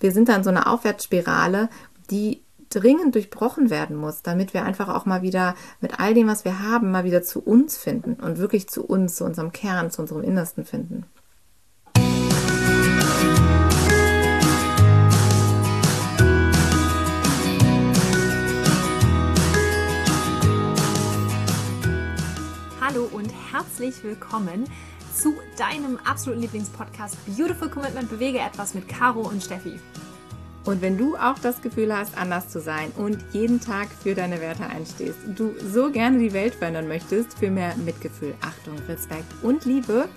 wir sind dann so eine Aufwärtsspirale, die dringend durchbrochen werden muss, damit wir einfach auch mal wieder mit all dem, was wir haben, mal wieder zu uns finden und wirklich zu uns, zu unserem Kern, zu unserem Innersten finden. Hallo und herzlich willkommen zu deinem absoluten Lieblingspodcast Beautiful Commitment Bewege etwas mit Caro und Steffi. Und wenn du auch das Gefühl hast, anders zu sein und jeden Tag für deine Werte einstehst, du so gerne die Welt verändern möchtest, für mehr Mitgefühl, Achtung, Respekt und Liebe,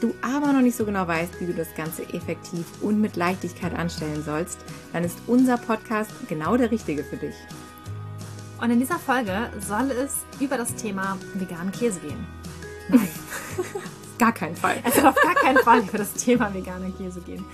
du aber noch nicht so genau weißt, wie du das Ganze effektiv und mit Leichtigkeit anstellen sollst, dann ist unser Podcast genau der richtige für dich. Und in dieser Folge soll es über das Thema veganen Käse gehen. Nein. gar keinen Fall. Es soll auf gar keinen Fall über das Thema veganer Käse gehen.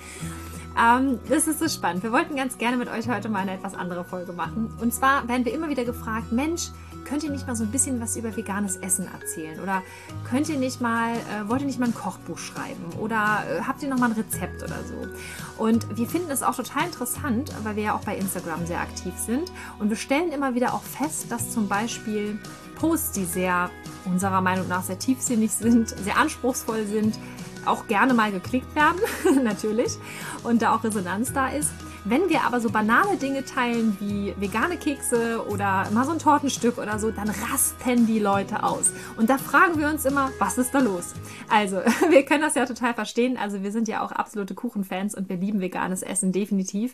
Ähm, das ist so spannend. Wir wollten ganz gerne mit euch heute mal eine etwas andere Folge machen. Und zwar werden wir immer wieder gefragt, Mensch, könnt ihr nicht mal so ein bisschen was über veganes Essen erzählen? Oder könnt ihr nicht mal, äh, wollt ihr nicht mal ein Kochbuch schreiben? Oder äh, habt ihr noch mal ein Rezept oder so? Und wir finden es auch total interessant, weil wir ja auch bei Instagram sehr aktiv sind. Und wir stellen immer wieder auch fest, dass zum Beispiel Posts, die sehr unserer Meinung nach sehr tiefsinnig sind, sehr anspruchsvoll sind, auch gerne mal geklickt werden, natürlich, und da auch Resonanz da ist. Wenn wir aber so banale Dinge teilen wie vegane Kekse oder mal so ein Tortenstück oder so, dann rasten die Leute aus. Und da fragen wir uns immer, was ist da los? Also, wir können das ja total verstehen. Also, wir sind ja auch absolute Kuchenfans und wir lieben veganes Essen definitiv.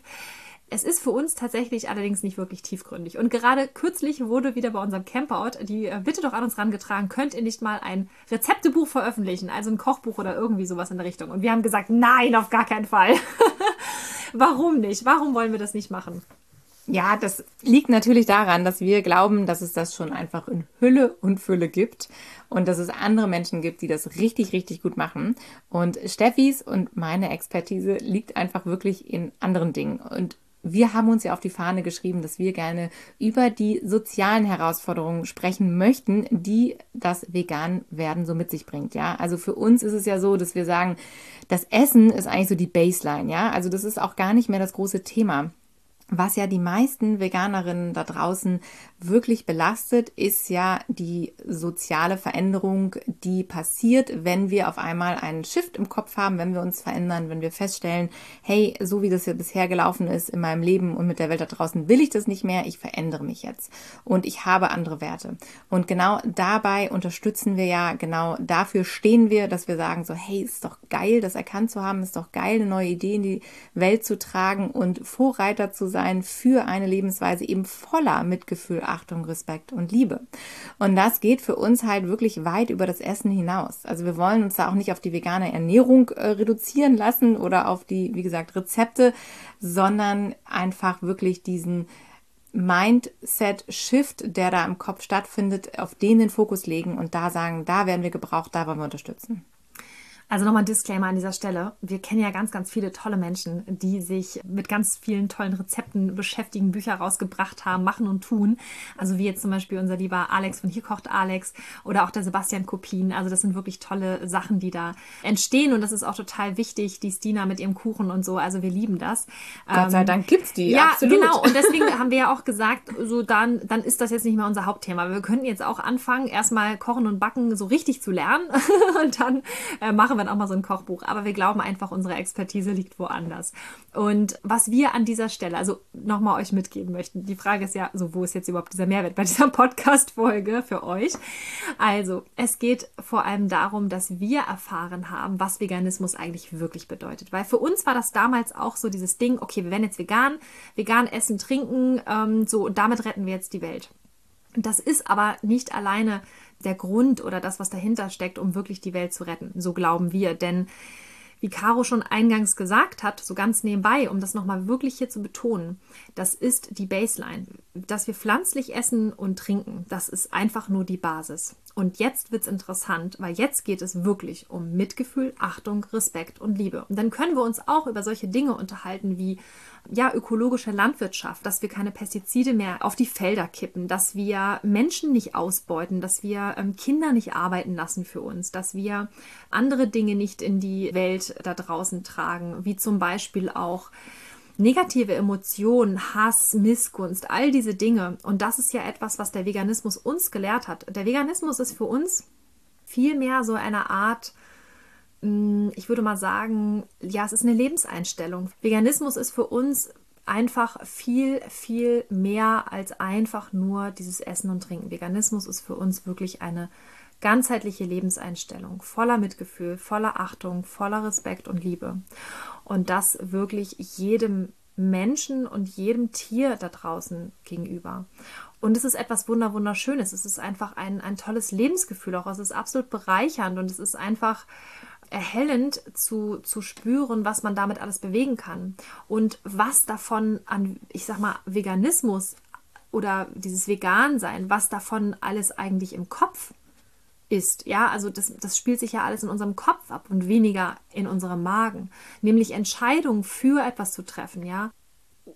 Es ist für uns tatsächlich allerdings nicht wirklich tiefgründig. Und gerade kürzlich wurde wieder bei unserem Campout die äh, Bitte doch an uns rangetragen, könnt ihr nicht mal ein Rezeptebuch veröffentlichen, also ein Kochbuch oder irgendwie sowas in der Richtung. Und wir haben gesagt, nein, auf gar keinen Fall. Warum nicht? Warum wollen wir das nicht machen? Ja, das liegt natürlich daran, dass wir glauben, dass es das schon einfach in Hülle und Fülle gibt und dass es andere Menschen gibt, die das richtig, richtig gut machen. Und Steffis und meine Expertise liegt einfach wirklich in anderen Dingen. Und wir haben uns ja auf die Fahne geschrieben, dass wir gerne über die sozialen Herausforderungen sprechen möchten, die das Vegan-Werden so mit sich bringt. Ja, also für uns ist es ja so, dass wir sagen, das Essen ist eigentlich so die Baseline. Ja, also das ist auch gar nicht mehr das große Thema. Was ja die meisten Veganerinnen da draußen wirklich belastet, ist ja die soziale Veränderung, die passiert, wenn wir auf einmal einen Shift im Kopf haben, wenn wir uns verändern, wenn wir feststellen, hey, so wie das ja bisher gelaufen ist in meinem Leben und mit der Welt da draußen, will ich das nicht mehr, ich verändere mich jetzt und ich habe andere Werte. Und genau dabei unterstützen wir ja, genau dafür stehen wir, dass wir sagen so, hey, ist doch geil, das erkannt zu haben, ist doch geil, eine neue Idee in die Welt zu tragen und Vorreiter zu sein sein für eine Lebensweise eben voller Mitgefühl, Achtung, Respekt und Liebe. Und das geht für uns halt wirklich weit über das Essen hinaus. Also wir wollen uns da auch nicht auf die vegane Ernährung äh, reduzieren lassen oder auf die, wie gesagt, Rezepte, sondern einfach wirklich diesen Mindset-Shift, der da im Kopf stattfindet, auf den den Fokus legen und da sagen, da werden wir gebraucht, da wollen wir unterstützen. Also nochmal ein Disclaimer an dieser Stelle. Wir kennen ja ganz, ganz viele tolle Menschen, die sich mit ganz vielen tollen Rezepten beschäftigen, Bücher rausgebracht haben, machen und tun. Also wie jetzt zum Beispiel unser lieber Alex von Hier kocht Alex oder auch der Sebastian Kopien. Also das sind wirklich tolle Sachen, die da entstehen und das ist auch total wichtig. Die Stina mit ihrem Kuchen und so. Also wir lieben das. Gott sei ähm, Dank gibt's die. Ja, absolut. genau. Und deswegen haben wir ja auch gesagt, so dann, dann ist das jetzt nicht mehr unser Hauptthema. Wir könnten jetzt auch anfangen, erstmal kochen und backen so richtig zu lernen und dann äh, machen wir irgendwann auch mal so ein Kochbuch. Aber wir glauben einfach, unsere Expertise liegt woanders. Und was wir an dieser Stelle, also nochmal euch mitgeben möchten, die Frage ist ja, so wo ist jetzt überhaupt dieser Mehrwert bei dieser Podcast-Folge für euch? Also, es geht vor allem darum, dass wir erfahren haben, was Veganismus eigentlich wirklich bedeutet. Weil für uns war das damals auch so dieses Ding, okay, wir werden jetzt vegan, vegan essen, trinken, ähm, so, und damit retten wir jetzt die Welt. Das ist aber nicht alleine der Grund oder das, was dahinter steckt, um wirklich die Welt zu retten. So glauben wir. Denn wie Caro schon eingangs gesagt hat, so ganz nebenbei, um das nochmal wirklich hier zu betonen, das ist die Baseline. Dass wir pflanzlich essen und trinken, das ist einfach nur die Basis. Und jetzt wird es interessant, weil jetzt geht es wirklich um Mitgefühl, Achtung, Respekt und Liebe. Und dann können wir uns auch über solche Dinge unterhalten wie ja, ökologische Landwirtschaft, dass wir keine Pestizide mehr auf die Felder kippen, dass wir Menschen nicht ausbeuten, dass wir ähm, Kinder nicht arbeiten lassen für uns, dass wir andere Dinge nicht in die Welt da draußen tragen, wie zum Beispiel auch negative Emotionen, Hass, Missgunst, all diese Dinge. Und das ist ja etwas, was der Veganismus uns gelehrt hat. Der Veganismus ist für uns vielmehr so eine Art, hm, ich würde mal sagen, ja, es ist eine Lebenseinstellung. Veganismus ist für uns einfach viel, viel mehr als einfach nur dieses Essen und Trinken. Veganismus ist für uns wirklich eine ganzheitliche Lebenseinstellung, voller Mitgefühl, voller Achtung, voller Respekt und Liebe. Und das wirklich jedem Menschen und jedem Tier da draußen gegenüber. Und es ist etwas Wunderschönes. Es ist einfach ein, ein tolles Lebensgefühl auch. Es ist absolut bereichernd und es ist einfach erhellend zu, zu spüren, was man damit alles bewegen kann. Und was davon an, ich sag mal, Veganismus oder dieses Vegan-Sein, was davon alles eigentlich im Kopf ist. Ja, also das, das spielt sich ja alles in unserem Kopf ab und weniger in unserem Magen. Nämlich Entscheidungen für etwas zu treffen, ja.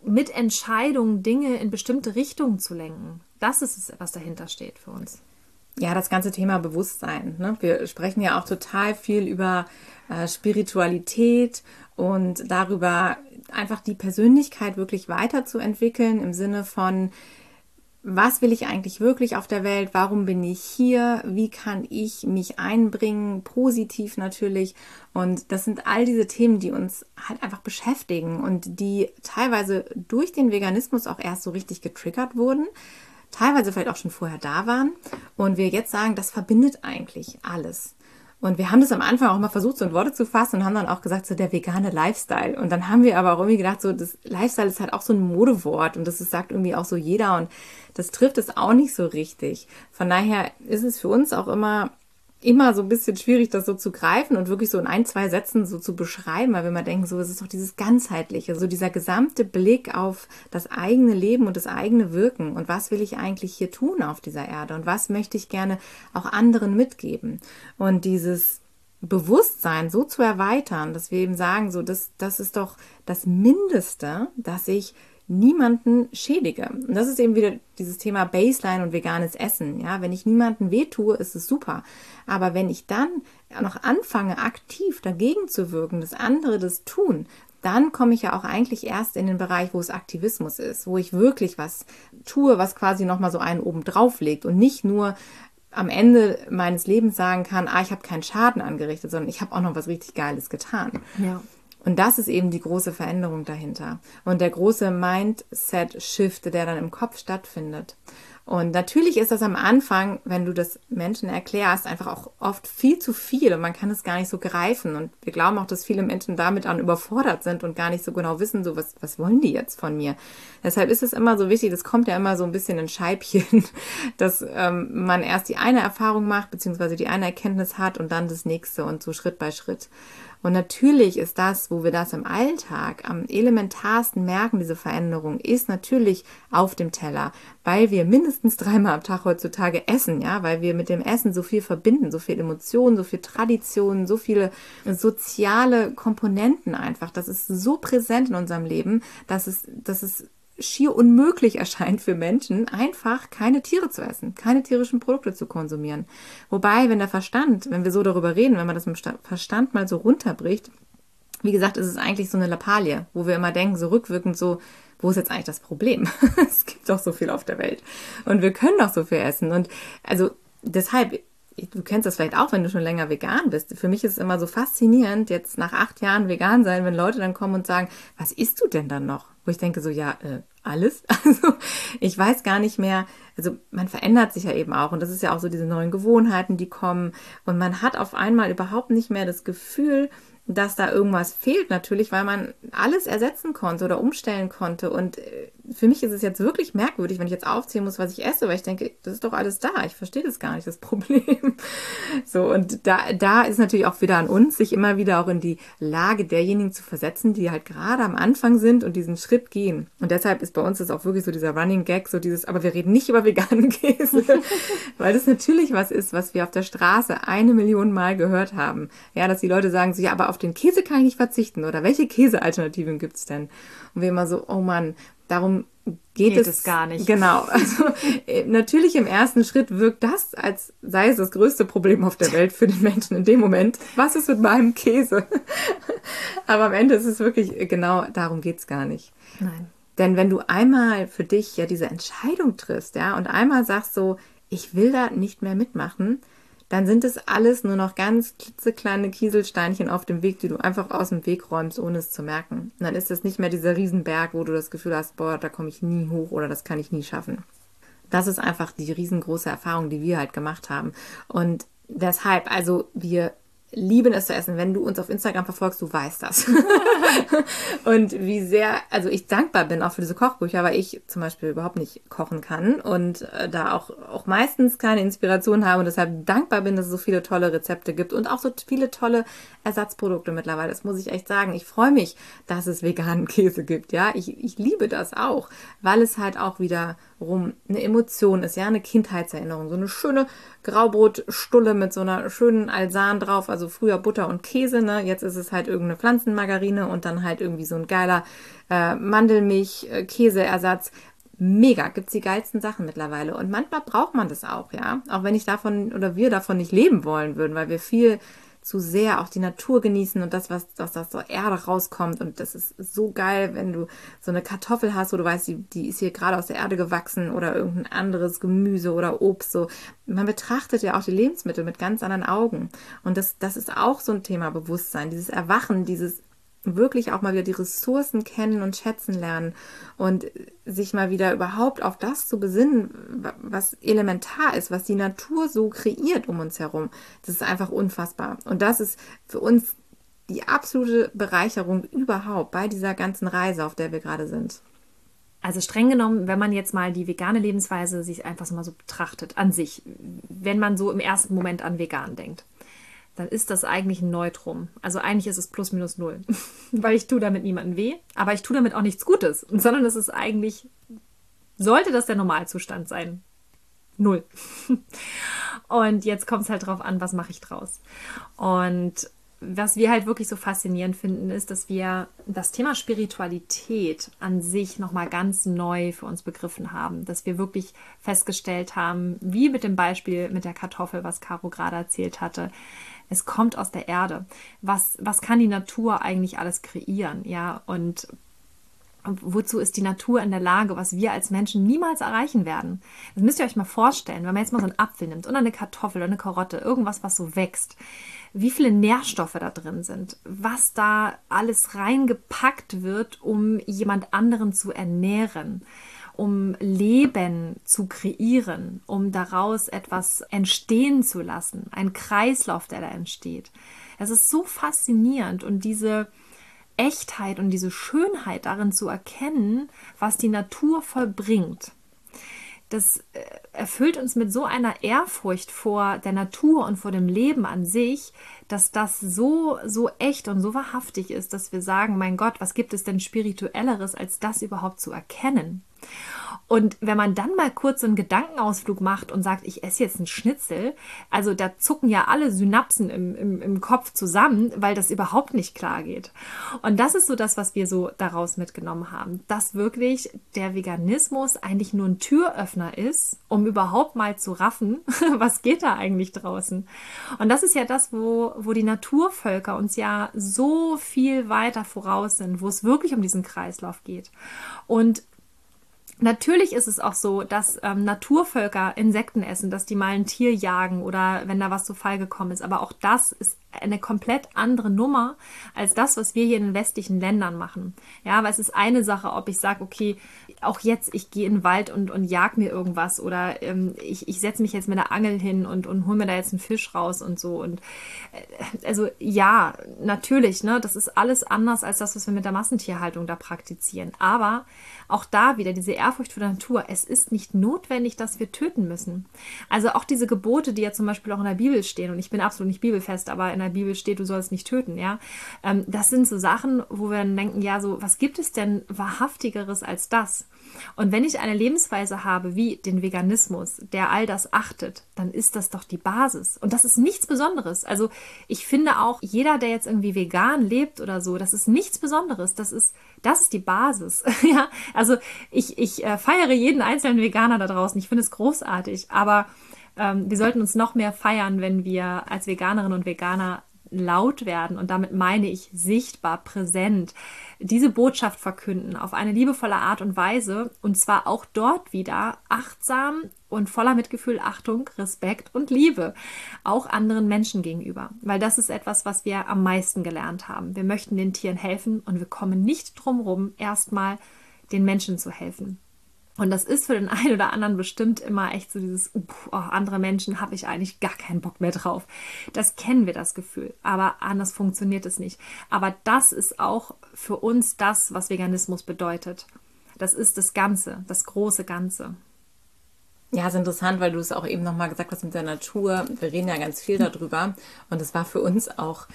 Mit Entscheidungen Dinge in bestimmte Richtungen zu lenken. Das ist es, was dahinter steht für uns. Ja, das ganze Thema Bewusstsein. Ne? Wir sprechen ja auch total viel über äh, Spiritualität und darüber, einfach die Persönlichkeit wirklich weiterzuentwickeln im Sinne von, was will ich eigentlich wirklich auf der Welt? Warum bin ich hier? Wie kann ich mich einbringen? Positiv natürlich. Und das sind all diese Themen, die uns halt einfach beschäftigen und die teilweise durch den Veganismus auch erst so richtig getriggert wurden. Teilweise vielleicht auch schon vorher da waren. Und wir jetzt sagen, das verbindet eigentlich alles. Und wir haben das am Anfang auch mal versucht, so in Worte zu fassen und haben dann auch gesagt, so der vegane Lifestyle. Und dann haben wir aber auch irgendwie gedacht, so das Lifestyle ist halt auch so ein Modewort und das ist, sagt irgendwie auch so jeder und das trifft es auch nicht so richtig. Von daher ist es für uns auch immer immer so ein bisschen schwierig, das so zu greifen und wirklich so in ein, zwei Sätzen so zu beschreiben, weil wir mal denken, so, es ist doch dieses ganzheitliche, so dieser gesamte Blick auf das eigene Leben und das eigene Wirken. Und was will ich eigentlich hier tun auf dieser Erde? Und was möchte ich gerne auch anderen mitgeben? Und dieses Bewusstsein so zu erweitern, dass wir eben sagen, so, das, das ist doch das Mindeste, dass ich niemanden schädige. Und das ist eben wieder dieses Thema Baseline und veganes Essen. Ja, wenn ich niemanden wehtue, ist es super. Aber wenn ich dann noch anfange, aktiv dagegen zu wirken, dass andere das tun, dann komme ich ja auch eigentlich erst in den Bereich, wo es Aktivismus ist, wo ich wirklich was tue, was quasi nochmal so einen oben drauf legt und nicht nur am Ende meines Lebens sagen kann, ah, ich habe keinen Schaden angerichtet, sondern ich habe auch noch was richtig Geiles getan. Ja. Und das ist eben die große Veränderung dahinter. Und der große Mindset-Shift, der dann im Kopf stattfindet. Und natürlich ist das am Anfang, wenn du das Menschen erklärst, einfach auch oft viel zu viel und man kann es gar nicht so greifen. Und wir glauben auch, dass viele Menschen damit an überfordert sind und gar nicht so genau wissen, so was, was wollen die jetzt von mir. Deshalb ist es immer so wichtig, das kommt ja immer so ein bisschen in Scheibchen, dass ähm, man erst die eine Erfahrung macht, beziehungsweise die eine Erkenntnis hat und dann das nächste und so Schritt bei Schritt. Und natürlich ist das, wo wir das im Alltag am elementarsten merken, diese Veränderung, ist natürlich auf dem Teller, weil wir mindestens dreimal am Tag heutzutage essen, ja, weil wir mit dem Essen so viel verbinden, so viel Emotionen, so viel Traditionen, so viele soziale Komponenten einfach. Das ist so präsent in unserem Leben, dass es, dass es schier unmöglich erscheint für Menschen, einfach keine Tiere zu essen, keine tierischen Produkte zu konsumieren. Wobei, wenn der Verstand, wenn wir so darüber reden, wenn man das mit dem Verstand mal so runterbricht, wie gesagt, ist es eigentlich so eine Lappalie, wo wir immer denken, so rückwirkend so, wo ist jetzt eigentlich das Problem? es gibt doch so viel auf der Welt und wir können doch so viel essen und also deshalb du kennst das vielleicht auch, wenn du schon länger vegan bist. Für mich ist es immer so faszinierend, jetzt nach acht Jahren vegan sein, wenn Leute dann kommen und sagen, was isst du denn dann noch? wo ich denke so, ja, äh, alles. Also ich weiß gar nicht mehr, also man verändert sich ja eben auch und das ist ja auch so diese neuen Gewohnheiten, die kommen und man hat auf einmal überhaupt nicht mehr das Gefühl, dass da irgendwas fehlt natürlich, weil man alles ersetzen konnte oder umstellen konnte. Und äh, für mich ist es jetzt wirklich merkwürdig, wenn ich jetzt aufzählen muss, was ich esse, weil ich denke, das ist doch alles da. Ich verstehe das gar nicht, das Problem. So, und da, da ist natürlich auch wieder an uns, sich immer wieder auch in die Lage derjenigen zu versetzen, die halt gerade am Anfang sind und diesen Schritt gehen. Und deshalb ist bei uns das auch wirklich so dieser Running Gag, so dieses, aber wir reden nicht über veganen Käse, weil das natürlich was ist, was wir auf der Straße eine Million Mal gehört haben. Ja, dass die Leute sagen so, ja, aber auf den Käse kann ich nicht verzichten oder welche Käsealternativen gibt es denn? Und wir immer so, oh Mann, darum geht, Geht es, es gar nicht. Genau. Also äh, natürlich im ersten Schritt wirkt das, als sei es das größte Problem auf der Welt für den Menschen in dem Moment. Was ist mit meinem Käse? Aber am Ende ist es wirklich äh, genau darum geht's gar nicht. Nein. Denn wenn du einmal für dich ja diese Entscheidung triffst, ja, und einmal sagst so, ich will da nicht mehr mitmachen, dann sind es alles nur noch ganz klitzekleine Kieselsteinchen auf dem Weg, die du einfach aus dem Weg räumst, ohne es zu merken. Und dann ist es nicht mehr dieser Riesenberg, wo du das Gefühl hast, boah, da komme ich nie hoch oder das kann ich nie schaffen. Das ist einfach die riesengroße Erfahrung, die wir halt gemacht haben. Und deshalb, also wir lieben es zu essen. Wenn du uns auf Instagram verfolgst, du weißt das. und wie sehr, also ich dankbar bin auch für diese Kochbücher, weil ich zum Beispiel überhaupt nicht kochen kann und äh, da auch, auch meistens keine Inspiration habe und deshalb dankbar bin, dass es so viele tolle Rezepte gibt und auch so viele tolle Ersatzprodukte mittlerweile. Das muss ich echt sagen. Ich freue mich, dass es veganen Käse gibt. Ja, ich, ich liebe das auch, weil es halt auch wieder rum eine Emotion ist, ja, eine Kindheitserinnerung. So eine schöne Graubrotstulle mit so einer schönen Alsan drauf, also früher Butter und Käse, ne? Jetzt ist es halt irgendeine Pflanzenmargarine und dann halt irgendwie so ein geiler äh, Mandelmilch-Käseersatz. Mega, gibt's die geilsten Sachen mittlerweile. Und manchmal braucht man das auch, ja. Auch wenn ich davon oder wir davon nicht leben wollen würden, weil wir viel zu sehr auch die Natur genießen und das, was aus der Erde rauskommt. Und das ist so geil, wenn du so eine Kartoffel hast, wo du weißt, die, die ist hier gerade aus der Erde gewachsen oder irgendein anderes Gemüse oder Obst. So, man betrachtet ja auch die Lebensmittel mit ganz anderen Augen. Und das, das ist auch so ein Thema Bewusstsein, dieses Erwachen, dieses wirklich auch mal wieder die Ressourcen kennen und schätzen lernen und sich mal wieder überhaupt auf das zu besinnen, was elementar ist, was die Natur so kreiert um uns herum. Das ist einfach unfassbar. Und das ist für uns die absolute Bereicherung überhaupt bei dieser ganzen Reise, auf der wir gerade sind. Also streng genommen, wenn man jetzt mal die vegane Lebensweise sich einfach so mal so betrachtet, an sich, wenn man so im ersten Moment an vegan denkt dann ist das eigentlich ein Neutrum. Also eigentlich ist es plus minus null. Weil ich tue damit niemandem weh, aber ich tue damit auch nichts Gutes, sondern es ist eigentlich, sollte das der Normalzustand sein. Null. Und jetzt kommt es halt drauf an, was mache ich draus. Und was wir halt wirklich so faszinierend finden, ist, dass wir das Thema Spiritualität an sich nochmal ganz neu für uns begriffen haben. Dass wir wirklich festgestellt haben, wie mit dem Beispiel mit der Kartoffel, was Caro gerade erzählt hatte, es kommt aus der Erde. Was, was kann die Natur eigentlich alles kreieren? Ja, und wozu ist die Natur in der Lage, was wir als Menschen niemals erreichen werden? Das müsst ihr euch mal vorstellen, wenn man jetzt mal so einen Apfel nimmt oder eine Kartoffel oder eine Karotte, irgendwas, was so wächst, wie viele Nährstoffe da drin sind, was da alles reingepackt wird, um jemand anderen zu ernähren um Leben zu kreieren, um daraus etwas entstehen zu lassen, ein Kreislauf, der da entsteht. Es ist so faszinierend und diese Echtheit und diese Schönheit darin zu erkennen, was die Natur vollbringt. Das äh, erfüllt uns mit so einer Ehrfurcht vor der Natur und vor dem Leben an sich, dass das so, so echt und so wahrhaftig ist, dass wir sagen, mein Gott, was gibt es denn spirituelleres, als das überhaupt zu erkennen? Und wenn man dann mal kurz einen Gedankenausflug macht und sagt, ich esse jetzt einen Schnitzel, also da zucken ja alle Synapsen im, im, im Kopf zusammen, weil das überhaupt nicht klar geht. Und das ist so das, was wir so daraus mitgenommen haben, dass wirklich der Veganismus eigentlich nur ein Türöffner ist, um überhaupt mal zu raffen, was geht da eigentlich draußen. Und das ist ja das, wo, wo die Naturvölker uns ja so viel weiter voraus sind, wo es wirklich um diesen Kreislauf geht. Und Natürlich ist es auch so, dass ähm, Naturvölker Insekten essen, dass die mal ein Tier jagen oder wenn da was zu Fall gekommen ist. Aber auch das ist eine komplett andere Nummer als das, was wir hier in den westlichen Ländern machen. Ja, weil es ist eine Sache, ob ich sage, okay, auch jetzt, ich gehe in den Wald und, und jag mir irgendwas oder ähm, ich, ich setze mich jetzt mit der Angel hin und, und hole mir da jetzt einen Fisch raus und so. Und äh, also ja, natürlich, ne, das ist alles anders als das, was wir mit der Massentierhaltung da praktizieren. Aber auch da wieder diese Ehrfurcht vor der Natur. Es ist nicht notwendig, dass wir töten müssen. Also auch diese Gebote, die ja zum Beispiel auch in der Bibel stehen, und ich bin absolut nicht bibelfest, aber in der Bibel steht, du sollst nicht töten, ja. Ähm, das sind so Sachen, wo wir dann denken, ja, so, was gibt es denn wahrhaftigeres als das? Und wenn ich eine Lebensweise habe wie den Veganismus, der all das achtet, dann ist das doch die Basis. Und das ist nichts Besonderes. Also ich finde auch, jeder, der jetzt irgendwie vegan lebt oder so, das ist nichts Besonderes. Das ist, das ist die Basis. ja, also ich, ich äh, feiere jeden einzelnen Veganer da draußen. Ich finde es großartig. Aber ähm, wir sollten uns noch mehr feiern, wenn wir als Veganerinnen und Veganer laut werden und damit meine ich sichtbar, präsent, diese Botschaft verkünden auf eine liebevolle Art und Weise und zwar auch dort wieder achtsam und voller Mitgefühl, Achtung, Respekt und Liebe, auch anderen Menschen gegenüber, weil das ist etwas, was wir am meisten gelernt haben. Wir möchten den Tieren helfen und wir kommen nicht drum rum, erstmal den Menschen zu helfen. Und das ist für den einen oder anderen bestimmt immer echt so dieses, oh, andere Menschen habe ich eigentlich gar keinen Bock mehr drauf. Das kennen wir, das Gefühl. Aber anders funktioniert es nicht. Aber das ist auch für uns das, was Veganismus bedeutet. Das ist das Ganze, das große Ganze. Ja, ist interessant, weil du es auch eben nochmal gesagt hast mit der Natur. Wir reden ja ganz viel darüber. Und es war für uns auch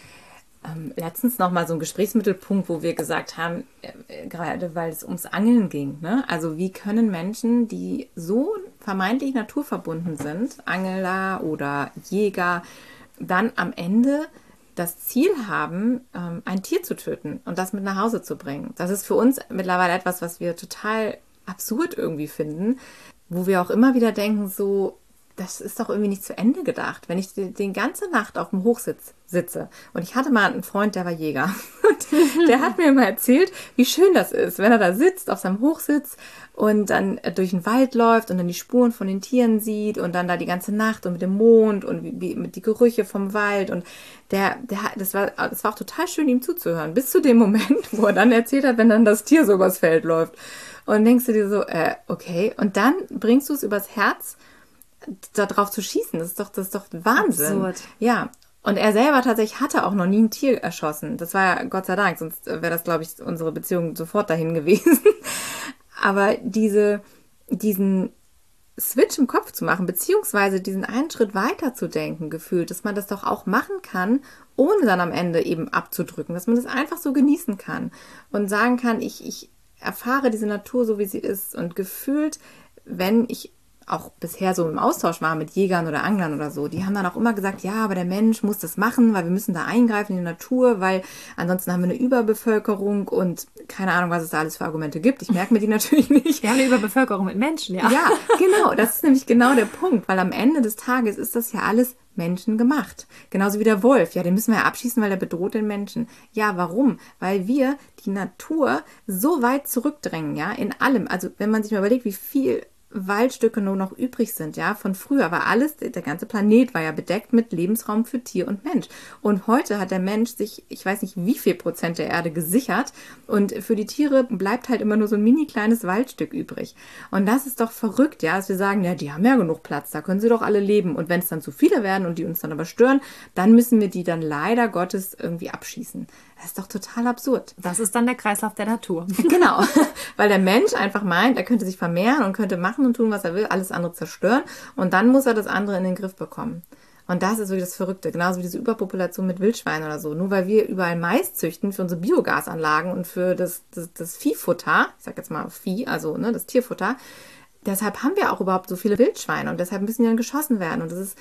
ähm, letztens noch mal so ein Gesprächsmittelpunkt, wo wir gesagt haben, äh, gerade weil es ums Angeln ging. Ne? Also wie können Menschen, die so vermeintlich naturverbunden sind, Angler oder Jäger, dann am Ende das Ziel haben, ähm, ein Tier zu töten und das mit nach Hause zu bringen. Das ist für uns mittlerweile etwas, was wir total absurd irgendwie finden, wo wir auch immer wieder denken, so, das ist doch irgendwie nicht zu Ende gedacht. Wenn ich die, die ganze Nacht auf dem Hochsitz sitze und ich hatte mal einen Freund, der war Jäger und der hat mir immer erzählt, wie schön das ist, wenn er da sitzt auf seinem Hochsitz und dann durch den Wald läuft und dann die Spuren von den Tieren sieht und dann da die ganze Nacht und mit dem Mond und wie, wie, mit die Gerüche vom Wald und der, der, das war, das war auch total schön, ihm zuzuhören, bis zu dem Moment, wo er dann erzählt hat, wenn dann das Tier so übers Feld läuft. Und denkst du dir so, äh, okay. Und dann bringst du es übers Herz da drauf zu schießen. Das ist doch, das ist doch Wahnsinn. Absurd. Ja. Und er selber tatsächlich hatte auch noch nie ein Tier erschossen. Das war ja Gott sei Dank, sonst wäre das, glaube ich, unsere Beziehung sofort dahin gewesen. Aber diese, diesen Switch im Kopf zu machen, beziehungsweise diesen einen Schritt weiter zu denken, gefühlt, dass man das doch auch machen kann, ohne dann am Ende eben abzudrücken, dass man das einfach so genießen kann und sagen kann, ich, ich erfahre diese Natur so, wie sie ist und gefühlt, wenn ich auch bisher so im Austausch war mit Jägern oder Anglern oder so, die haben dann auch immer gesagt, ja, aber der Mensch muss das machen, weil wir müssen da eingreifen in die Natur, weil ansonsten haben wir eine Überbevölkerung und keine Ahnung, was es da alles für Argumente gibt. Ich merke mir die natürlich nicht. Wir haben eine Überbevölkerung mit Menschen, ja. Ja, genau. Das ist nämlich genau der Punkt, weil am Ende des Tages ist das ja alles Menschen gemacht. Genauso wie der Wolf. Ja, den müssen wir ja abschießen, weil er bedroht den Menschen. Ja, warum? Weil wir die Natur so weit zurückdrängen, ja, in allem. Also, wenn man sich mal überlegt, wie viel Waldstücke nur noch übrig sind, ja, von früher war alles, der ganze Planet war ja bedeckt mit Lebensraum für Tier und Mensch. Und heute hat der Mensch sich, ich weiß nicht wie viel Prozent der Erde gesichert und für die Tiere bleibt halt immer nur so ein mini kleines Waldstück übrig. Und das ist doch verrückt, ja, dass wir sagen, ja, die haben ja genug Platz, da können sie doch alle leben. Und wenn es dann zu viele werden und die uns dann aber stören, dann müssen wir die dann leider Gottes irgendwie abschießen. Das ist doch total absurd. Das ist dann der Kreislauf der Natur. Genau, weil der Mensch einfach meint, er könnte sich vermehren und könnte machen und tun, was er will, alles andere zerstören und dann muss er das andere in den Griff bekommen. Und das ist wirklich das Verrückte, genauso wie diese Überpopulation mit Wildschweinen oder so. Nur weil wir überall Mais züchten für unsere Biogasanlagen und für das, das, das Viehfutter, ich sag jetzt mal Vieh, also ne, das Tierfutter, deshalb haben wir auch überhaupt so viele Wildschweine und deshalb müssen die dann geschossen werden. Und das ist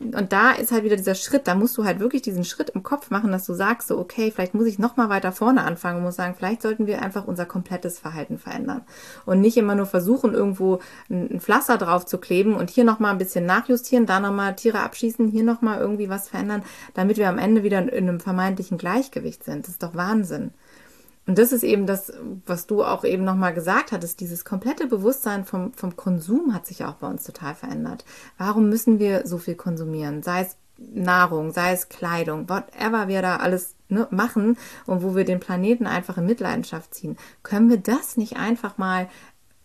und da ist halt wieder dieser Schritt, da musst du halt wirklich diesen Schritt im Kopf machen, dass du sagst, so, okay, vielleicht muss ich noch mal weiter vorne anfangen und muss sagen, vielleicht sollten wir einfach unser komplettes Verhalten verändern und nicht immer nur versuchen, irgendwo ein Pflaster drauf zu kleben und hier noch mal ein bisschen nachjustieren, da noch mal Tiere abschießen, hier noch mal irgendwie was verändern, damit wir am Ende wieder in einem vermeintlichen Gleichgewicht sind. Das ist doch Wahnsinn. Und das ist eben das, was du auch eben nochmal gesagt hattest, dieses komplette Bewusstsein vom, vom Konsum hat sich auch bei uns total verändert. Warum müssen wir so viel konsumieren? Sei es Nahrung, sei es Kleidung, whatever wir da alles ne, machen und wo wir den Planeten einfach in Mitleidenschaft ziehen. Können wir das nicht einfach mal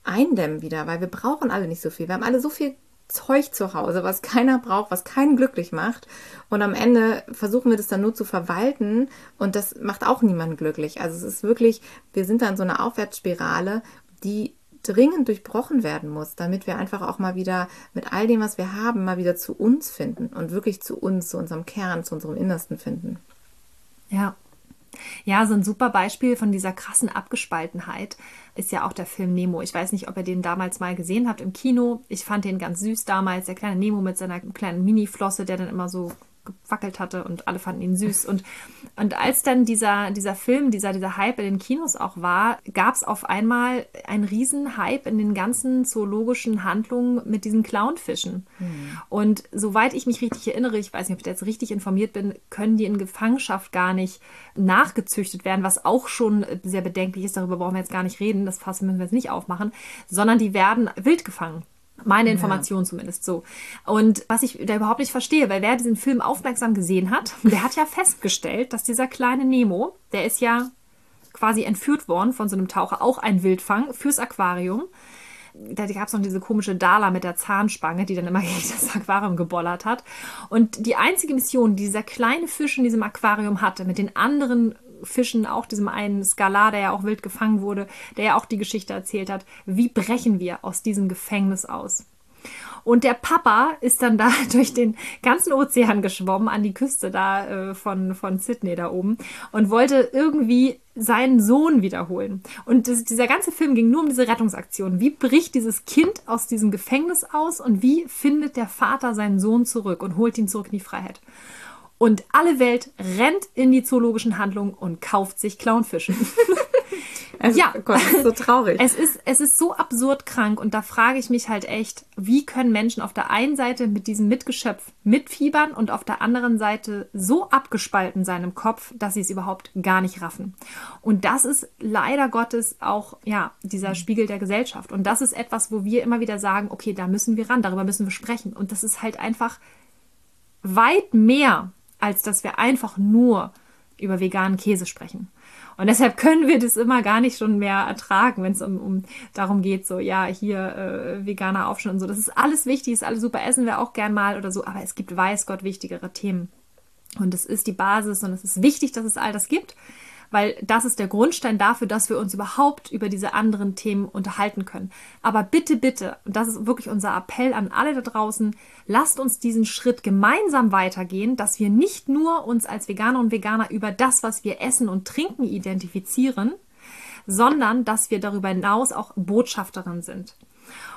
eindämmen wieder, weil wir brauchen alle nicht so viel. Wir haben alle so viel Zeug zu Hause, was keiner braucht, was keinen glücklich macht. Und am Ende versuchen wir das dann nur zu verwalten und das macht auch niemanden glücklich. Also es ist wirklich, wir sind dann so eine Aufwärtsspirale, die dringend durchbrochen werden muss, damit wir einfach auch mal wieder mit all dem, was wir haben, mal wieder zu uns finden und wirklich zu uns, zu unserem Kern, zu unserem Innersten finden. Ja. Ja, so ein super Beispiel von dieser krassen Abgespaltenheit ist ja auch der Film Nemo. Ich weiß nicht, ob ihr den damals mal gesehen habt im Kino. Ich fand den ganz süß damals, der kleine Nemo mit seiner kleinen Mini-Flosse, der dann immer so gewackelt hatte und alle fanden ihn süß. Und, und als dann dieser, dieser Film, dieser, dieser Hype in den Kinos auch war, gab es auf einmal einen riesen Hype in den ganzen zoologischen Handlungen mit diesen Clownfischen. Mhm. Und soweit ich mich richtig erinnere, ich weiß nicht, ob ich jetzt richtig informiert bin, können die in Gefangenschaft gar nicht nachgezüchtet werden, was auch schon sehr bedenklich ist. Darüber brauchen wir jetzt gar nicht reden, das Fass müssen wir jetzt nicht aufmachen, sondern die werden wild gefangen. Meine Information ja. zumindest so. Und was ich da überhaupt nicht verstehe, weil wer diesen Film aufmerksam gesehen hat, der hat ja festgestellt, dass dieser kleine Nemo, der ist ja quasi entführt worden von so einem Taucher, auch ein Wildfang fürs Aquarium. Da gab es noch diese komische Dala mit der Zahnspange, die dann immer gegen das Aquarium gebollert hat. Und die einzige Mission, die dieser kleine Fisch in diesem Aquarium hatte, mit den anderen Fischen, auch diesem einen Skalar, der ja auch wild gefangen wurde, der ja auch die Geschichte erzählt hat, wie brechen wir aus diesem Gefängnis aus? Und der Papa ist dann da durch den ganzen Ozean geschwommen an die Küste da äh, von, von Sydney da oben und wollte irgendwie seinen Sohn wiederholen. Und das, dieser ganze Film ging nur um diese Rettungsaktion. Wie bricht dieses Kind aus diesem Gefängnis aus und wie findet der Vater seinen Sohn zurück und holt ihn zurück in die Freiheit? Und alle Welt rennt in die zoologischen Handlungen und kauft sich Clownfische. Also, ja, Gott, das ist so traurig. Es ist, es ist so absurd krank und da frage ich mich halt echt, wie können Menschen auf der einen Seite mit diesem Mitgeschöpf mitfiebern und auf der anderen Seite so abgespalten sein im Kopf, dass sie es überhaupt gar nicht raffen. Und das ist leider Gottes auch, ja, dieser Spiegel der Gesellschaft. Und das ist etwas, wo wir immer wieder sagen, okay, da müssen wir ran, darüber müssen wir sprechen. Und das ist halt einfach weit mehr als dass wir einfach nur über veganen Käse sprechen. Und deshalb können wir das immer gar nicht schon mehr ertragen, wenn es um, um darum geht, so, ja, hier äh, veganer Aufschnitt und so. Das ist alles wichtig, ist alles super, essen wir auch gern mal oder so, aber es gibt, weiß Gott, wichtigere Themen. Und es ist die Basis und es ist wichtig, dass es all das gibt weil das ist der Grundstein dafür, dass wir uns überhaupt über diese anderen Themen unterhalten können. Aber bitte, bitte, und das ist wirklich unser Appell an alle da draußen, lasst uns diesen Schritt gemeinsam weitergehen, dass wir nicht nur uns als Veganer und Veganer über das, was wir essen und trinken, identifizieren, sondern dass wir darüber hinaus auch Botschafterin sind.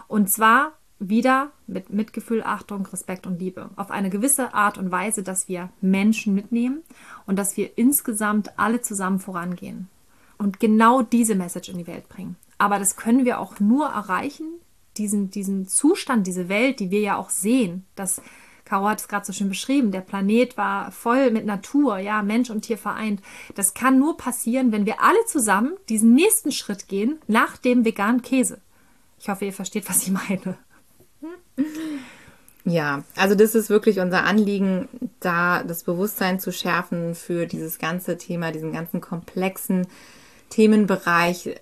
Und zwar wieder mit Mitgefühl, Achtung, Respekt und Liebe. Auf eine gewisse Art und Weise, dass wir Menschen mitnehmen und dass wir insgesamt alle zusammen vorangehen und genau diese Message in die Welt bringen. Aber das können wir auch nur erreichen, diesen, diesen Zustand, diese Welt, die wir ja auch sehen, dass Caro hat es gerade so schön beschrieben, der Planet war voll mit Natur, ja, Mensch und Tier vereint. Das kann nur passieren, wenn wir alle zusammen diesen nächsten Schritt gehen nach dem veganen Käse. Ich hoffe, ihr versteht, was ich meine. Ja, also das ist wirklich unser Anliegen, da das Bewusstsein zu schärfen für dieses ganze Thema, diesen ganzen komplexen Themenbereich,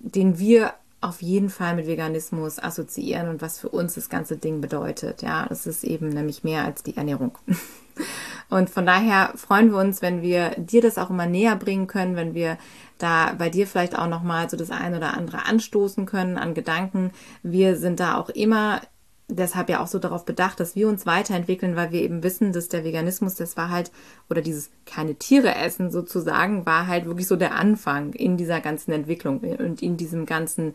den wir auf jeden Fall mit Veganismus assoziieren und was für uns das ganze Ding bedeutet. Ja, das ist eben nämlich mehr als die Ernährung. Und von daher freuen wir uns, wenn wir dir das auch immer näher bringen können, wenn wir da bei dir vielleicht auch nochmal so das eine oder andere anstoßen können an Gedanken. Wir sind da auch immer deshalb ja auch so darauf bedacht, dass wir uns weiterentwickeln, weil wir eben wissen, dass der Veganismus, das war halt, oder dieses keine Tiere essen sozusagen, war halt wirklich so der Anfang in dieser ganzen Entwicklung und in diesem ganzen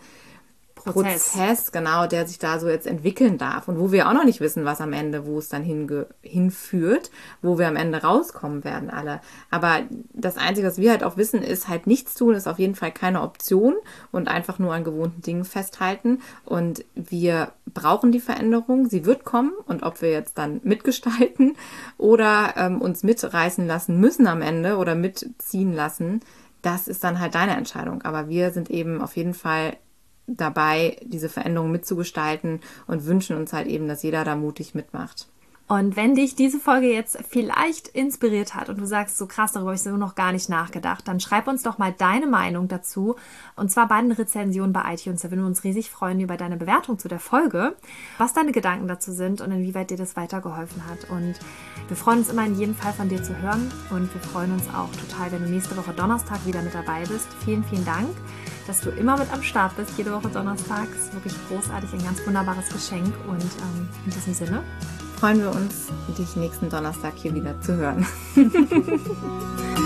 Prozess. Prozess, genau, der sich da so jetzt entwickeln darf und wo wir auch noch nicht wissen, was am Ende, wo es dann hinführt, wo wir am Ende rauskommen werden alle. Aber das Einzige, was wir halt auch wissen, ist halt nichts tun, ist auf jeden Fall keine Option und einfach nur an gewohnten Dingen festhalten. Und wir brauchen die Veränderung, sie wird kommen und ob wir jetzt dann mitgestalten oder ähm, uns mitreißen lassen müssen am Ende oder mitziehen lassen, das ist dann halt deine Entscheidung. Aber wir sind eben auf jeden Fall dabei, diese Veränderung mitzugestalten und wünschen uns halt eben, dass jeder da mutig mitmacht. Und wenn dich diese Folge jetzt vielleicht inspiriert hat und du sagst, so krass, darüber habe ich so noch gar nicht nachgedacht, dann schreib uns doch mal deine Meinung dazu. Und zwar bei den Rezensionen bei iTunes. Da würden wir uns riesig freuen über deine Bewertung zu der Folge, was deine Gedanken dazu sind und inwieweit dir das weitergeholfen hat. Und wir freuen uns immer in jedem Fall von dir zu hören. Und wir freuen uns auch total, wenn du nächste Woche Donnerstag wieder mit dabei bist. Vielen, vielen Dank. Dass du immer mit am Start bist, jede Woche Donnerstag. Das ist wirklich großartig, ein ganz wunderbares Geschenk. Und ähm, in diesem Sinne freuen wir uns, dich nächsten Donnerstag hier wieder zu hören.